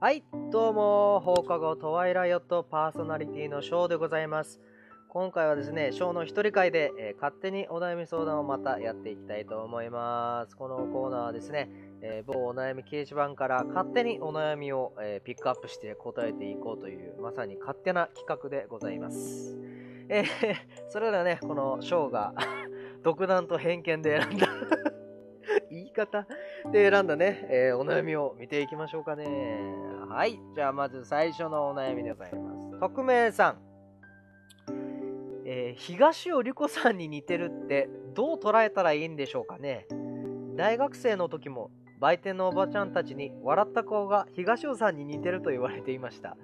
はい、どうも、放課後トワイライオットパーソナリティのショーでございます。今回はですね、ショーの一人会で、えー勝手にお悩み相談をまたやっていきたいと思います。このコーナーはですね、えー某お悩み掲示板から勝手にお悩みを、えーピックアップして答えていこうという、まさに勝手な企画でございます。えーそれではね、このショーが 独断と偏見で選んだ 言い方 で選んだね、えーお悩みを見ていきましょうかね。はい。じゃあ、まず最初のお悩みでございます。匿名さん。えー東尾理子さんに似てるってどう捉えたらいいんでしょうかね大学生の時も売店のおばちゃんたちに笑った顔が東尾さんに似てると言われていました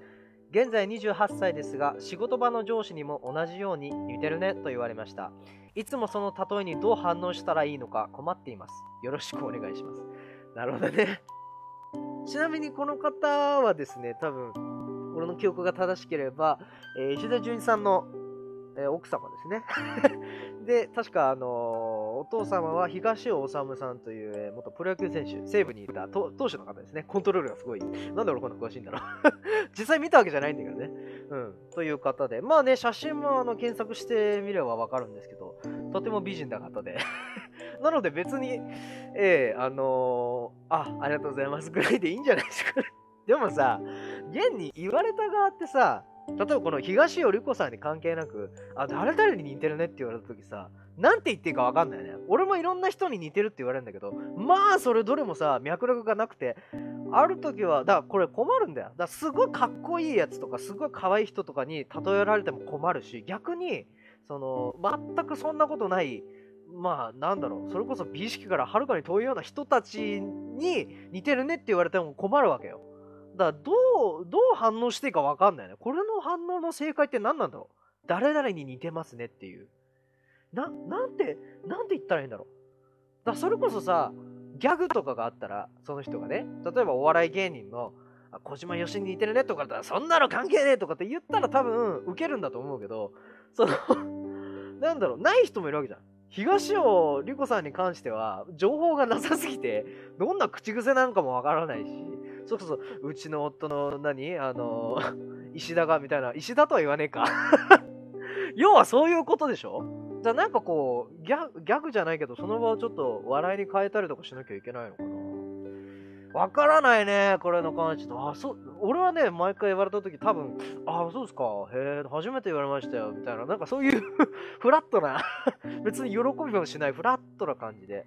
現在28歳ですが仕事場の上司にも同じように似てるねと言われました。いつもその例えにどう反応したらいいのか困っています。よろしくお願いします。なるほどね。ちなみにこの方はですね多分俺の記憶が正しければ、えー石田純一さんのえー奥様ですね。で、確か、あのーお父様は東尾治さんという、えー元プロ野球選手、西武にいた投手の方ですね。コントロールがすごい。なんで俺こんな詳しいんだろう。実際見たわけじゃないんだけどね。うん。という方で。まあね、写真もあの検索してみればわかるんですけど、とても美人な方で。なので別に、ええあのーあ、ありがとうございますぐらいでいいんじゃないですか。でもさ、現に言われた側ってさ、例えばこの東尾理子さんに関係なく、あ、誰々に似てるねって言われた時さ、なんて言っていいかわかんないよね。俺もいろんな人に似てるって言われるんだけど、まあそれどれもさ、脈絡がなくて、ある時は、だからこれ困るんだよ。だからすごいかっこいいやつとか、すごい可愛い人とかに例えられても困るし、逆に、その、全くそんなことない、まあなんだろう、それこそ美意識からはるかに遠いような人たちに似てるねって言われても困るわけよ。だからどう、どう反応していいか分かんないね。これの反応の正解って何なんだろう誰々に似てますねっていう。な、なんて、なんて言ったらいいんだろうだそれこそさ、ギャグとかがあったら、その人がね、例えばお笑い芸人の、小島よしに似てるねとかだったら、そんなの関係ねえとかって言ったら多分、ウケるんだと思うけど、その、なんだろう、ない人もいるわけじゃん。東尾理子さんに関しては、情報がなさすぎて、どんな口癖なんかもわからないし、そうそうそう、うちの夫の何あの、石田がみたいな、石田とは言わねえか。要はそういうことでしょ？じゃあなんかこうギャ、ギャグじゃないけど、その場をちょっと笑いに変えたりとかしなきゃいけないのかなわからないね、これの関して。あ、そう、俺はね、毎回言われた時多分、あ、そうですか、へえ、初めて言われましたよ、みたいな、なんかそういう フラットな、別に喜びもしないフラットな感じで。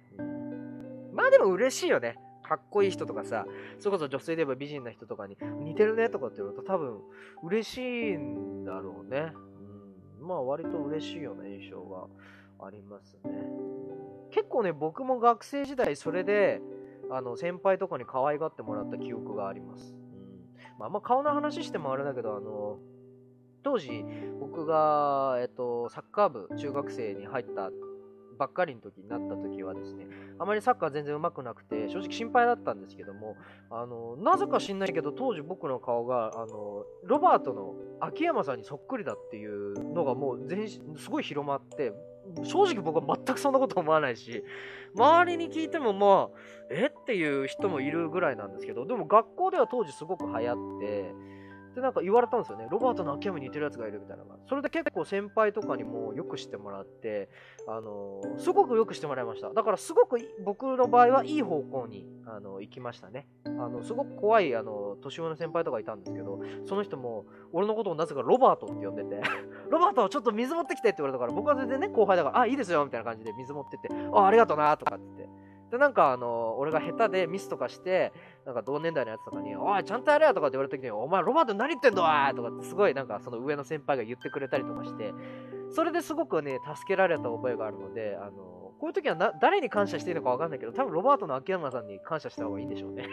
まあでも嬉しいよね。かっこいい人とかさ、それこそ女性で言えば美人な人とかに似てるねとかって言われると多分嬉しいんだろうね。まあ割と嬉しいような印象がありますね。結構ね、僕も学生時代それで、あの先輩とかに可愛がってもらった記憶があります。うんまあ、あ顔の話してもあれだけど、あの、当時僕が、えっと、サッカー部中学生に入ったばっかりの時になった時はですね、あまりサッカー全然上手くなくて、正直心配だったんですけども、あの、なぜか知んないけど、当時僕の顔が、あの、ロバートの秋山さんにそっくりだっていうのがもう全、すごい広まって、正直僕は全くそんなこと思わないし、周りに聞いてもまあ、え？っていう人もいるぐらいなんですけど、でも学校では当時すごく流行って、で、なんか言われたんですよね。ロバートの秋山に似てるやつがいるみたいなのが。それで結構先輩とかにもよくしてもらって、あのーすごくよくしてもらいました。だからすごく僕の場合はいい方向にあの行きましたね。あのすごく怖いあの年上の先輩とかいたんですけど、その人も俺のことをなぜかロバートって呼んでて、ロバートちょっと水持ってきてって言われたから、僕は全然ね後輩だから、あ、いいですよみたいな感じで水持ってって、あ、ありがとうなとかって言って。で、なんかあの、俺が下手でミスとかして、なんか同年代のやつとかに、おい、ちゃんとやれよとかって言われた時に、お前ロバート何言ってんだおいとかってすごいなんかその上の先輩が言ってくれたりとかして、それですごくね、助けられた覚えがあるので、あの、こういう時はな誰に感謝していいのかわかんないけど、多分ロバートの秋山さんに感謝した方がいいんでしょうね。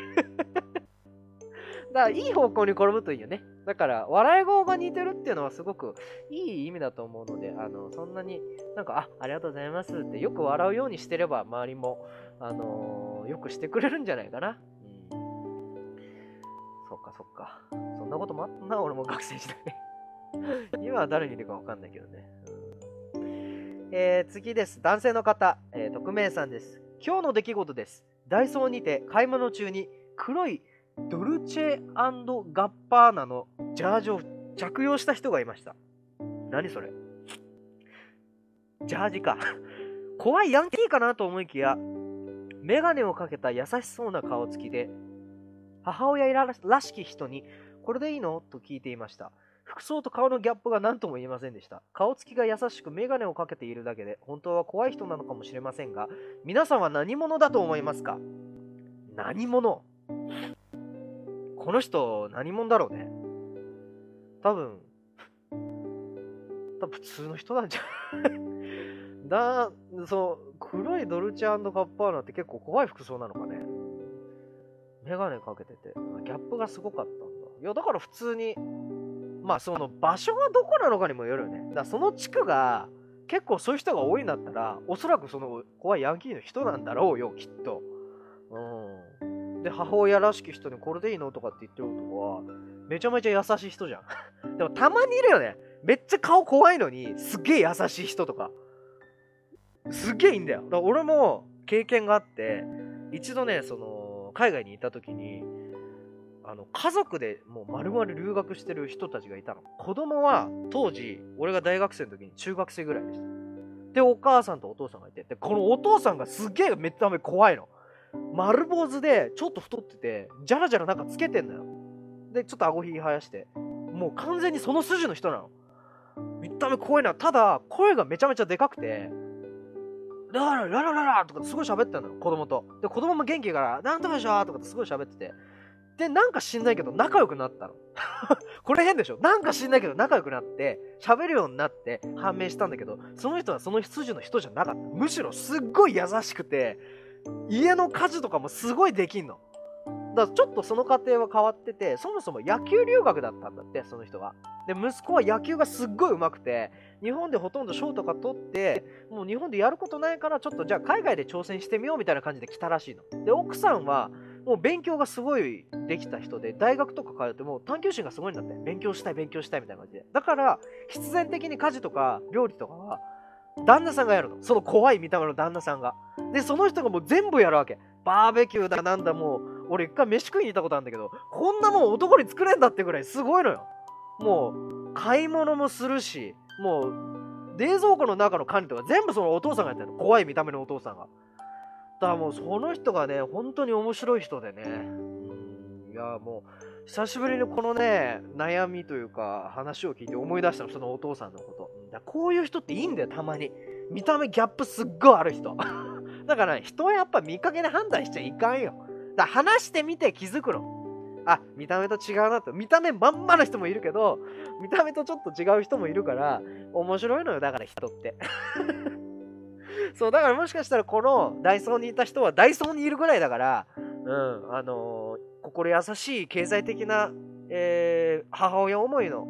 だから、いい方向に転ぶといいよね。だから、笑い声が似てるっていうのはすごくいい意味だと思うので、あの、そんなになんか、あ、ありがとうございますってよく笑うようにしてれば、周りも、あのーよくしてくれるんじゃないかな。うん。そっかそっか。そんなこともあったな、俺も学生時代。今は誰にいるかわかんないけどね。うんえー次です。男性の方、えー匿名さんです。今日の出来事です。ダイソーにて買い物中に黒いドルチェガッパーナのジャージを着用した人がいました。何それ？ジャージか。怖いヤンキーかなと思いきや、メガネをかけた優しそうな顔つきで、母親らしき人に、これでいいのと聞いていました。服装と顔のギャップが何とも言えませんでした。顔つきが優しくメガネをかけているだけで、本当は怖い人なのかもしれませんが、皆さんは何者だと思いますか？何者？この人、何者だろうね。多分、多分普通の人なんじゃ だ、そう、黒いドルチェガッパーナって結構怖い服装なのかね。メガネかけてて、ギャップがすごかったんだ。いや、だから普通に、まあその場所がどこなのかにもよるよね。だその地区が結構そういう人が多いんだったら、おそらくその怖いヤンキーの人なんだろうよ、きっと。うん。で、母親らしき人にこれでいいのとかって言ってる男は、めちゃめちゃ優しい人じゃん。でもたまにいるよね。めっちゃ顔怖いのに、すっげえ優しい人とか。すっげえいいんだよ。だから俺も経験があって、一度ね、その、海外にいた時に、あの、家族でもう丸々留学してる人たちがいたの。子供は当時、俺が大学生の時に中学生ぐらいでした。で、お母さんとお父さんがいて、で、このお父さんがすげえめっため怖いの。丸坊主で、ちょっと太ってて、じゃらじゃらなんかつけてんのよ。で、ちょっと顎ひげ生やして。もう完全にその筋の人なの。見た目怖いな。ただ、声がめちゃめちゃでかくて、ララララララとかすごい喋ってんのよ、子供と。で、子供も元気から、なんとかでしょとかってすごい喋ってて。で、なんか知んないけど仲良くなったの。これ変でしょなんか知んないけど仲良くなって、喋るようになって判明したんだけど、その人はその羊の人じゃなかった。むしろすっごい優しくて、家の家事とかもすごいできんの。だちょっとその過程は変わってて、そもそも野球留学だったんだって、その人が。で、息子は野球がすっごい上手くて、日本でほとんど賞とか取って、もう日本でやることないから、ちょっとじゃあ海外で挑戦してみようみたいな感じで来たらしいの。で、奥さんは、もう勉強がすごいできた人で、大学とか通っても探求心がすごいんだって。勉強したい、勉強したいみたいな感じで。だから、必然的に家事とか料理とかは、旦那さんがやるの。その怖い見た目の旦那さんが。で、その人がもう全部やるわけ。バーベキューだなんだもう、俺一回飯食いに行ったことあるんだけど、こんなもん男に作れんだってぐらいすごいのよ。もう、買い物もするし、もう、冷蔵庫の中の管理とか全部そのお父さんがやってるの。怖い見た目のお父さんが。だからもうその人がね、本当に面白い人でね。いや、もう、久しぶりにこのね、悩みというか、話を聞いて思い出したの、そのお父さんのこと。だこういう人っていいんだよ、たまに。見た目ギャップすっごいある人。だから、人はやっぱ見かけで判断しちゃいかんよ。だ話してみて気づくの。あ、見た目と違うなと。見た目まんまの人もいるけど、見た目とちょっと違う人もいるから、面白いのよ、だから人って。そう、だからもしかしたらこのダイソーにいた人はダイソーにいるぐらいだから、うん、あのー、心優しい経済的な、えー、母親思いの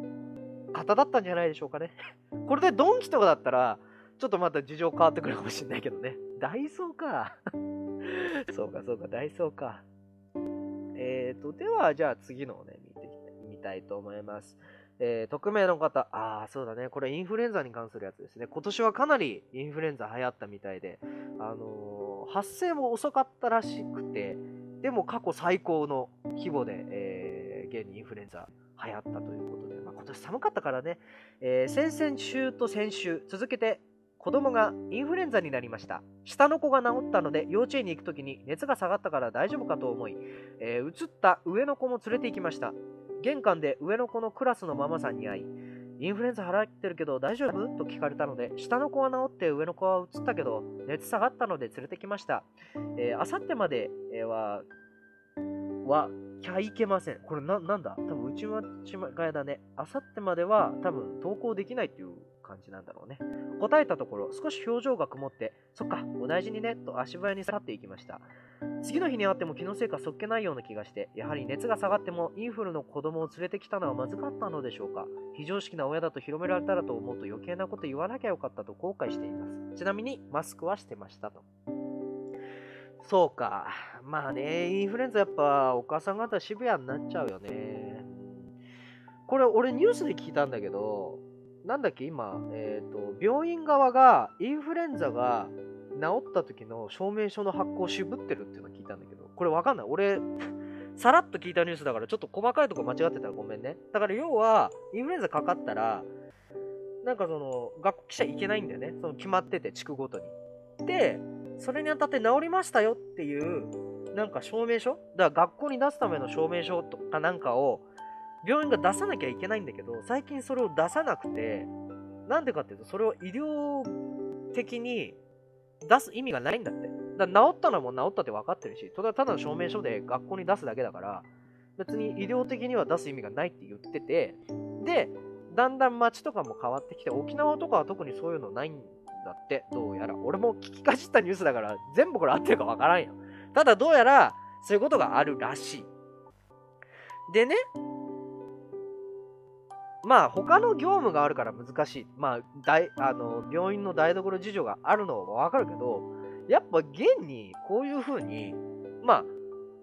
方だったんじゃないでしょうかね。これでドンキとかだったら、ちょっとまた事情変わってくるかもしれないけどね。ダイソーか。そうか、そうか、ダイソーか。えーと、では、じゃあ次のをね、見てみたいと思います。えー、匿名の方、ああ、そうだね。これインフルエンザに関するやつですね。今年はかなりインフルエンザ流行ったみたいで、あのー、発生も遅かったらしくて、でも過去最高の規模で、えー、現にインフルエンザ流行ったということで、まあ、今年寒かったからね、えー、先々週と先週、続けて子供がインフルエンザになりました。下の子が治ったので幼稚園に行くときに熱が下がったから大丈夫かと思い、えー、移った上の子も連れて行きました。玄関で上の子のクラスのママさんに会い、インフルエンザ払ってるけど大丈夫？と聞かれたので、下の子は治って上の子は移ったけど、熱下がったので連れてきました。えー、あさってまでは、は、きゃいけません。これな、なんだ？多分、内間違いだね。あさってまでは、多分、登校できないっていう感じなんだろうね。答えたところ、少し表情が曇って、そっか、お大事にね、と足早に去っていきました。次の日に会っても気のせいかそっけないような気がして、やはり熱が下がってもインフルの子供を連れてきたのはまずかったのでしょうか。非常識な親だと広められたらと思うと余計なこと言わなきゃよかったと後悔しています。ちなみに、マスクはしてましたと。そうか。まあね、インフルエンザやっぱお母さん方渋谷になっちゃうよね。これ俺ニュースで聞いたんだけど、なんだっけ、今、えっ、ー、と、病院側がインフルエンザが治った時の証明書の発行を渋ってるっていうのを聞いたんだけど、これわかんない。俺、さらっと聞いたニュースだから、ちょっと細かいとこ間違ってたらごめんね。だから要は、インフルエンザかかったら、なんかその、学校来ちゃいけないんだよね。その決まってて、地区ごとに。で、それにあたって治りましたよっていう、なんか証明書？だから学校に出すための証明書とかなんかを、病院が出さなきゃいけないんだけど、最近それを出さなくて、なんでかっていうと、それを医療的に出す意味がないんだって。だ治ったのはも治ったって分かってるし、ただただ証明書で学校に出すだけだから、別に医療的には出す意味がないって言ってて、で、だんだん街とかも変わってきて、沖縄とかは特にそういうのないんだって、どうやら。俺も聞きかじったニュースだから、全部これ合ってるか分からんよ。ただどうやら、そういうことがあるらしい。でね、まあ他の業務があるから難しい。まあ大あの病院の台所事情があるのはわかるけど、やっぱ現にこういう風に、まあ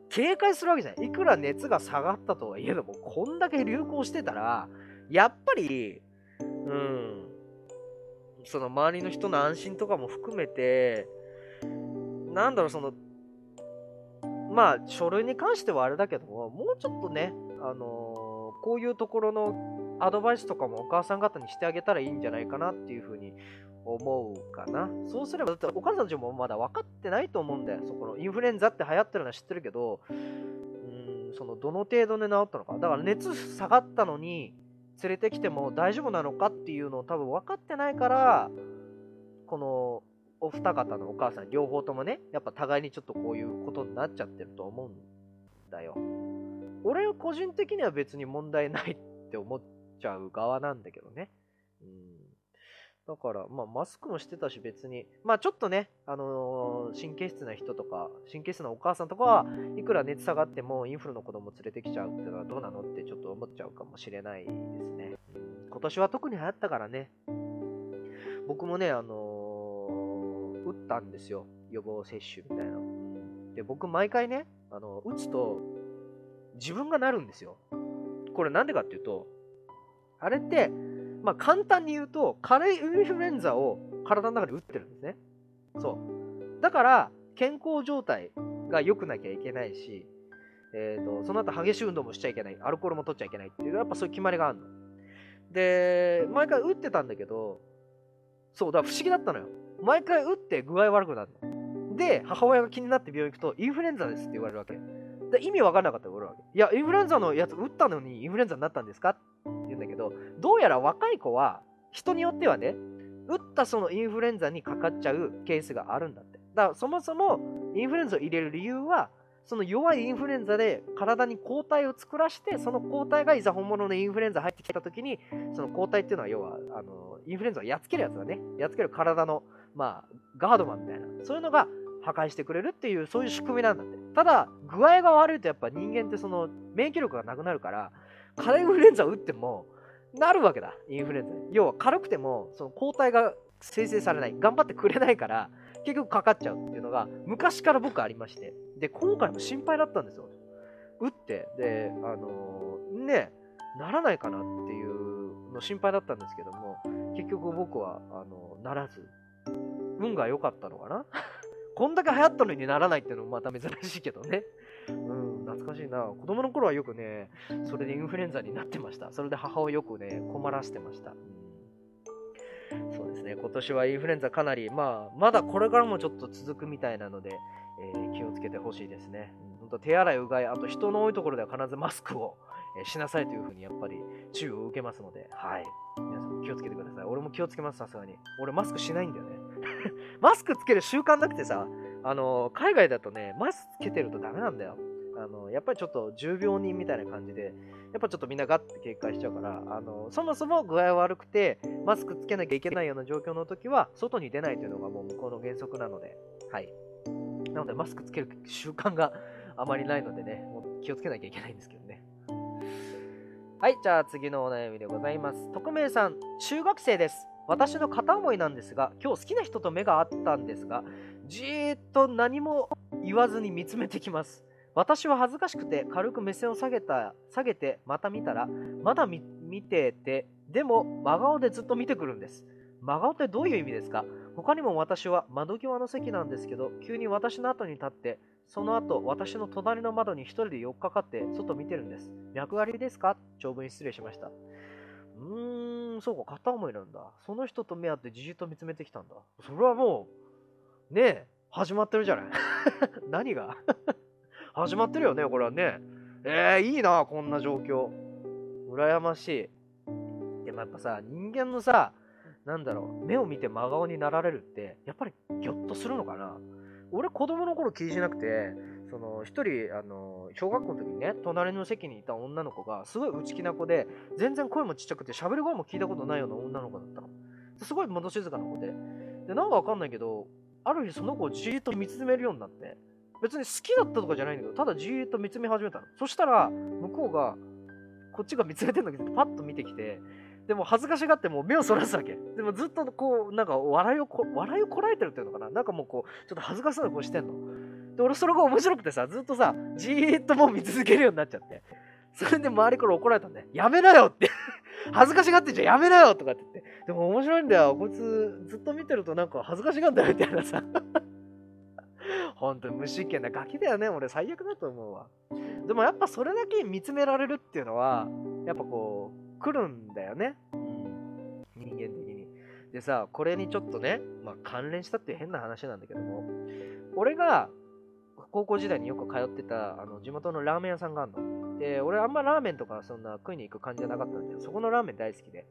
警戒するわけじゃない。いくら熱が下がったとはいえども、こんだけ流行してたら、やっぱり、うん、その周りの人の安心とかも含めて、なんだろう、その、まあ、書類に関してはあれだけども、もうちょっとね、あのー、こういうところのアドバイスとかもお母さん方にしてあげたらいいんじゃないかなっていうふうに思うかな。そうすれば、だってお母さんたちもまだ分かってないと思うんだよ。そこのインフルエンザって流行ってるのは知ってるけど、うん、そのどの程度で治ったのか。だから熱下がったのに連れてきても大丈夫なのかっていうのを多分分かってないから、このお二方のお母さん両方ともね、やっぱ互いにちょっとこういうことになっちゃってると思うんだよ。俺個人的には別に問題ないって思っちゃう側なんだけどね。うん。だから、まあ、マスクもしてたし、別に。まあ、ちょっとね、あのー、神経質な人とか、神経質なお母さんとかは、いくら熱下がっても、インフルの子供連れてきちゃうっていうのはどうなのってちょっと思っちゃうかもしれないですね。今年は特に流行ったからね。僕もね、あのー、打ったんですよ。予防接種みたいな。で、僕、毎回ね、あの、打つと、自分がなるんですよ。これなんでかっていうと、あれって、まあ、簡単に言うと、軽いインフルエンザを体の中で打ってるんですね。そう。だから、健康状態が良くなきゃいけないし、えーと、その後激しい運動もしちゃいけない、アルコールも取っちゃいけないっていう、やっぱそういう決まりがあるの。で、毎回打ってたんだけど、そう、だから不思議だったのよ。毎回打って具合悪くなるの。で、母親が気になって病院行くと、インフルエンザですって言われるわけ。で意味わかんなかった俺は。いや、インフルエンザのやつ打ったのにインフルエンザになったんですか？っ言うんだけど、どうやら若い子は、人によってはね、打ったそのインフルエンザにかかっちゃうケースがあるんだって。だからそもそもインフルエンザを入れる理由は、その弱いインフルエンザで体に抗体を作らして、その抗体がいざ本物のインフルエンザ入ってきた時に、その抗体っていうのは要は、あの、インフルエンザをやっつけるやつだね。やっつける体の、まあ、ガードマンみたいな。そういうのが破壊してくれるっていう、そういう仕組みなんだって。ただ、具合が悪いとやっぱ人間ってその免疫力がなくなるから、カインフルエンザを打っても、なるわけだ、インフルエンザ要は軽くても、その抗体が生成されない、頑張ってくれないから、結局かかっちゃうっていうのが、昔から僕ありまして。で、今回も心配だったんですよ。打って、で、あのー、ね、ならないかなっていうの心配だったんですけども、結局僕は、あのー、ならず、運が良かったのかな？こんだけ流行ったのにならないっていうのもまた珍しいけどね。うん、懐かしいな。子供の頃はよくね、それでインフルエンザになってました。それで母をよくね、困らせてました。そうですね、今年はインフルエンザかなり、まあ、まだこれからもちょっと続くみたいなので、えー、気をつけてほしいですね。うん、と手洗い、うがい、あと人の多いところでは必ずマスクを、えしなさいというふうにやっぱり注意を受けますので、はい。皆さん気をつけてください。俺も気をつけます、さすがに。俺マスクしないんだよね。マスクつける習慣なくてさ、あの、海外だとね、マスクつけてるとダメなんだよ。あの、やっぱりちょっと重病人みたいな感じで、やっぱちょっとみんなガッて警戒しちゃうから、あの、そもそも具合悪くて、マスクつけなきゃいけないような状況の時は、外に出ないというのがもう向こうの原則なので、はい。なので、マスクつける習慣があまりないのでね、もう気をつけなきゃいけないんですけどね。はい、じゃあ次のお悩みでございます。匿名さん、中学生です。私の片思いなんですが、今日好きな人と目が合ったんですが、じーっと何も言わずに見つめてきます。私は恥ずかしくて軽く目線を下げた下げてまた見たら、まだ見てて、でも真顔でずっと見てくるんです。真顔ってどういう意味ですか？他にも私は窓際の席なんですけど、急に私の後に立って、その後、私の隣の窓に一人で寄っかかって外見てるんです。脈ありですか？長文失礼しました。うーん、そうか、片思いなんだ。その人と目合ってじじっと見つめてきたんだ。それはもう、ねえ、始まってるじゃない。何が？始まってるよね、これはね。えー、いいな、こんな状況。羨ましい。でもやっぱさ、人間のさ、なんだろう、目を見て真顔になられるって、やっぱりギョッとするのかな俺子供の頃気にしなくて、その一人、あの、小学校の時にね、隣の席にいた女の子が、すごい内気な子で、全然声もちっちゃくて、喋る声も聞いたことないような女の子だったの。すごい物静かな子で。で、なんかわかんないけど、ある日その子をじーっと見つめるようになって、別に好きだったとかじゃないんだけど、ただじーっと見つめ始めたの。そしたら、向こうが、こっちが見つめてんだけど、パッと見てきて、でも恥ずかしがってもう目をそらすわけ。でもずっとこう、なんか笑いをこ、笑いをこらえてるっていうのかななんかもうこう、ちょっと恥ずかしそうな顔してんの。で、俺それが面白くてさ、ずっとさ、じーっともう見続けるようになっちゃって。それで周りから怒られたんで、やめなよって恥ずかしがってんじゃんやめなよとかって言って。でも面白いんだよ。こいつずっと見てるとなんか恥ずかしがんだよみたいなさ。本当に無神経なガキだよね。俺最悪だと思うわ。でもやっぱそれだけ見つめられるっていうのは、やっぱこう、来るんだよね。うん。人間的に。でさ、これにちょっとね、まあ関連したっていう変な話なんだけども、俺が高校時代によく通ってたあの地元のラーメン屋さんがあるの。で、俺あんまラーメンとかそんな食いに行く感じじゃなかったんだけど、そこのラーメン大好きで。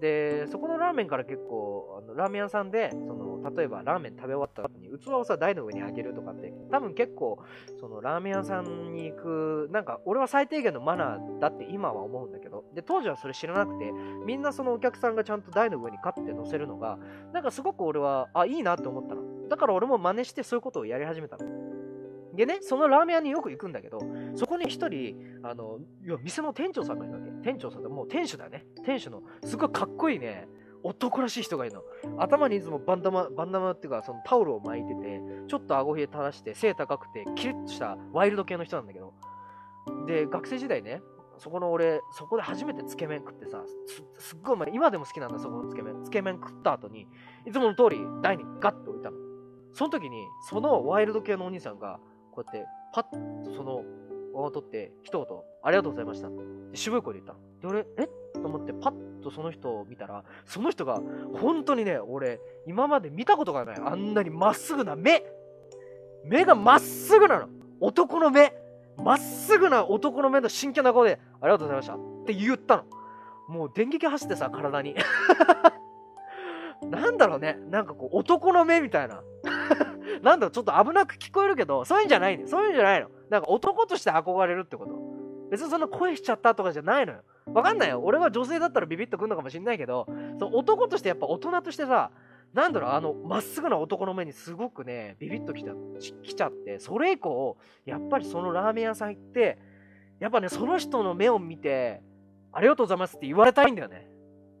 で、そこのラーメンから結構、あのラーメン屋さんで、その、例えばラーメン食べ終わった後に器をさ、台の上にあげるとかって、多分結構、そのラーメン屋さんに行く、なんか俺は最低限のマナーだって今は思うんだけど、で、当時はそれ知らなくて、みんなそのお客さんがちゃんと台の上にカッて乗せるのが、なんかすごく俺は、あ、いいなって思ったの。だから俺も真似してそういうことをやり始めたの。でね、そのラーメン屋によく行くんだけど、そこに一人、あの、いや、店の店長さんがいるわけ。店長さんってもう店主だね。店主の、すごいかっこいいね、男らしい人がいるの。頭にいつもバンダマ、バンダマっていうか、そのタオルを巻いてて、ちょっと顎ひげ垂らして、背高くて、キリッとしたワイルド系の人なんだけど。で、学生時代ね、そこの俺、そこで初めてつけ麺食ってさ、すすっごい前、今でも好きなんだ、そこのつけ麺。つけ麺食った後に、いつもの通り台にガッと置いたの。その時に、そのワイルド系のお兄さんが、こうやって、パッとそのを取って、一言、ありがとうございました。渋い声で言ったの。で、俺、え？と思って、パッとその人を見たら、その人が、本当にね、俺、今まで見たことがない。あんなにまっすぐな目。目がまっすぐなの。男の目。まっすぐな男の目の真剣な顔で、ありがとうございましたって言ったの。もう電撃走ってさ、体に。なんだろうね。なんかこう、男の目みたいな。なんだろう、ちょっと危なく聞こえるけど、そういうんじゃないの。そういうんじゃないの。なんか男として憧れるってこと。別にそんな声しちゃったとかじゃないのよ。わかんないよ。俺は女性だったらビビッとくんのかもしんないけど、その男としてやっぱ大人としてさ、なんだろう、あの、まっすぐな男の目にすごくね、ビビッときたきちゃって、それ以降、やっぱりそのラーメン屋さん行って、やっぱね、その人の目を見て、ありがとうございますって言われたいんだよね。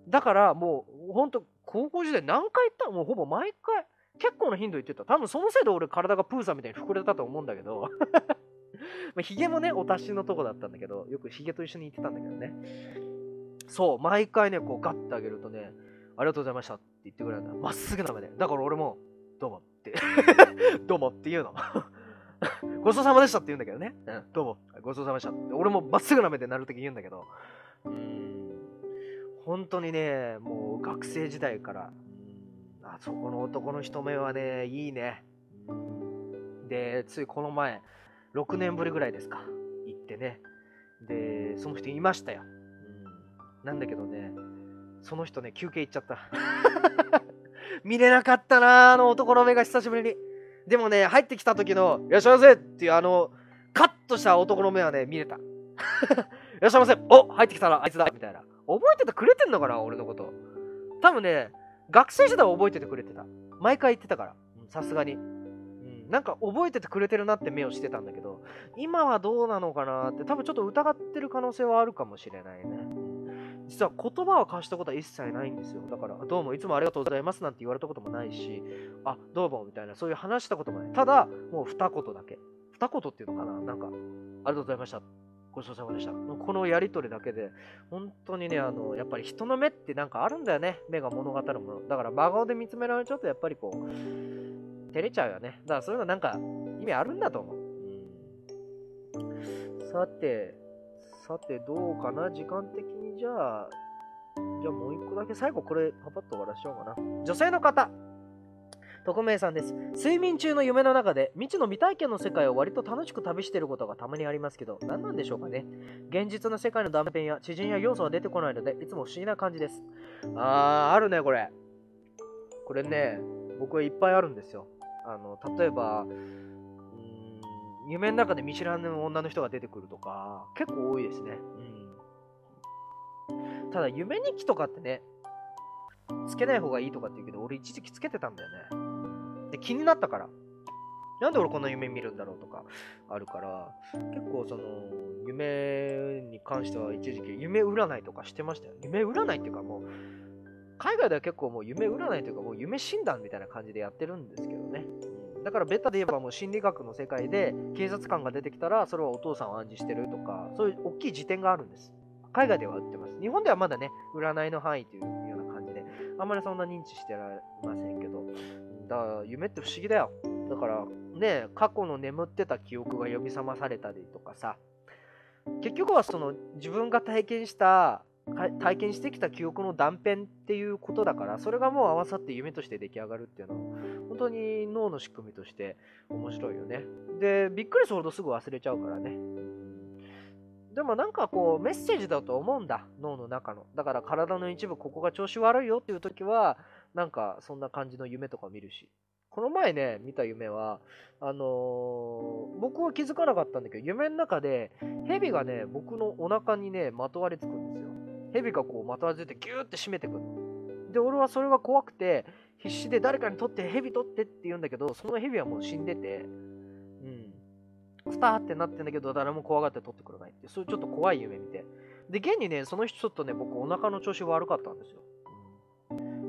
だからもう、ほんと、高校時代何回行った？もうほぼ毎回、結構な頻度言ってた。多分そのせいで俺体がプーさんみたいに膨れたと思うんだけど まあ、ヒゲもね、お達しのとこだったんだけど、よくヒゲと一緒に行ってたんだけどね。そう、毎回ね、こうガッてあげるとね、ありがとうございましたって言ってくれるんだ。まっすぐな目で。だから俺も、どうもって どうもって言うの ごちそうさまでしたって言うんだけどね。うん、どうも、ごちそうさまでしたって。俺もまっすぐな目でなるとき言うんだけど、うん、本当にね、もう学生時代から、あそこの男の人目はね、いいね。で、ついこの前、6年ぶりぐらいですか、行ってね。で、その人いましたよ。うん、なんだけどね、その人ね、休憩行っちゃった。見れなかったな、あの男の目が久しぶりに。でもね、入ってきた時の、いらっしゃいませっていうあの、カッとした男の目はね、見れた。いらっしゃいませお入ってきたらあいつだみたいな。覚えててくれてんのかな俺のこと。多分ね、学生時代は覚えててくれてた。毎回言ってたから。さすがに。なんか覚えててくれてるなって目をしてたんだけど、今はどうなのかなって多分ちょっと疑ってる可能性はあるかもしれないね。実は言葉を交わしたことは一切ないんですよ。だから、どうもいつもありがとうございますなんて言われたこともないし、あ、どうもみたいな、そういう話したこともない。ただ、もう二言だけ。二言っていうのかななんか、ありがとうございました。ごちそうさまでした。このやりとりだけで、本当にね、あの、やっぱり人の目ってなんかあるんだよね。目が物語るもの。だから真顔で見つめられちゃうと、やっぱりこう、照れちゃうよね。だからそういうのなんか意味あるんだと思う。さて、さてどうかな？時間的にじゃあ、じゃあもう一個だけ最後これパパッと終わらしようかな。女性の方。匿名さんです。睡眠中の夢の中で未知の未体験の世界を割と楽しく旅していることがたまにありますけど、何なんでしょうかね。現実の世界の断片や知人や要素は出てこないので、いつも不思議な感じです。あー、あるね、これ。これね、僕はいっぱいあるんですよ。あの、例えば、夢の中で見知らぬ女の人が出てくるとか、結構多いですね。うん。ただ、夢日記とかってね、つけない方がいいとかって言うけど、俺一時期つけてたんだよね。で、気になったから。なんで俺こんな夢見るんだろうとかあるから、結構その、夢に関しては一時期夢占いとかしてましたよ。夢占いっていうかもう、海外では結構もう夢占いというかもう夢診断みたいな感じでやってるんですけどね。だからベタで言えばもう心理学の世界で警察官が出てきたらそれはお父さんを暗示してるとかそういう大きい辞典があるんです海外では売ってます日本ではまだね占いの範囲というような感じであんまりそんな認知してられませんけどだから夢って不思議だよ。だからね過去の眠ってた記憶が呼び覚まされたりとかさ。結局はその自分が体験した体験してきた記憶の断片っていうことだからそれがもう合わさって夢として出来上がるっていうのは本当に脳の仕組みとして面白いよね。でびっくりするほどすぐ忘れちゃうからね。でもなんかこうメッセージだと思うんだ脳の中の。だから体の一部ここが調子悪いよっていう時はなんかそんな感じの夢とか見るしこの前ね、見た夢は、あのー、僕は気づかなかったんだけど、夢の中で、蛇がね、僕のお腹にね、まとわりつくんですよ。蛇がこうまとわりついてギューって締めてくる。で、俺はそれが怖くて、必死で誰かに取って、蛇取ってって言うんだけど、その蛇はもう死んでて、うん。スターってなってんだけど、誰も怖がって取ってくれないって、そういうちょっと怖い夢見て。で、現にね、その人ちょっとね、僕お腹の調子悪かったんですよ。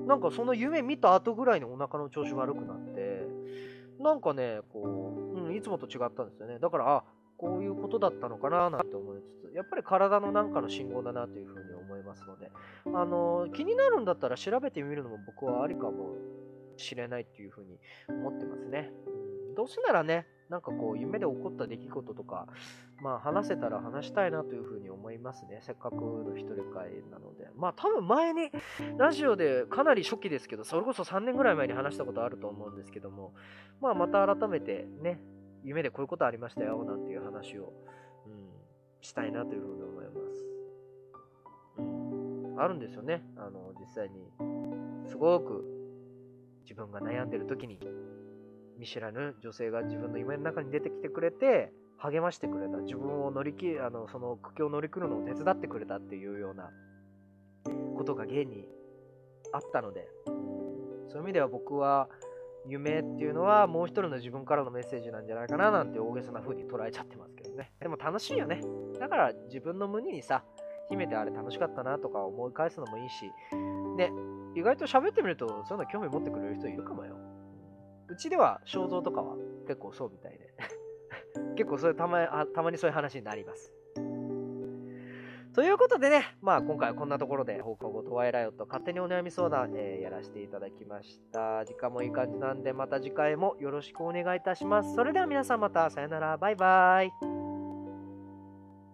なんかその夢見た後ぐらいにお腹の調子悪くなって、なんかね、こう、うん、いつもと違ったんですよね。だから、あ、こういうことだったのかななんて思いつつ、やっぱり体のなんかの信号だなというふうに思いますので、あの、気になるんだったら調べてみるのも僕はありかもしれないっていうふうに思ってますね。どうせならね、なんかこう、夢で起こった出来事とか、まあ話せたら話したいなというふうに思いますね。せっかくの一人会なので。まあ多分前に、ラジオでかなり初期ですけど、それこそ3年ぐらい前に話したことあると思うんですけども、まあまた改めてね、夢でこういうことありましたよ、なんていう話を、うん、したいなというふうに思います。あるんですよね。あの、実際に。すごく自分が悩んでる時に見知らぬ女性が自分の夢の中に出てきてくれて、励ましてくれた。自分を乗り切あの、その苦境を乗り切るのを手伝ってくれたっていうようなことが現にあったので、そういう意味では僕は夢っていうのはもう一人の自分からのメッセージなんじゃないかななんて大げさな風に捉えちゃってますけどね。でも楽しいよね。だから自分の胸にさ、秘めてあれ楽しかったなとか思い返すのもいいし、ね、意外と喋ってみるとそういうの興味持ってくれる人いるかもよ。うちでは肖像とかは結構そうみたいで 結構そういうたまたまにそういう話になります。ということでね、まあ今回はこんなところで放課後トワイライオット勝手にお悩み相談、えー、やらせていただきました。時間もいい感じなんでまた次回もよろしくお願いいたします。それでは皆さんまたさよなら、バイバイ。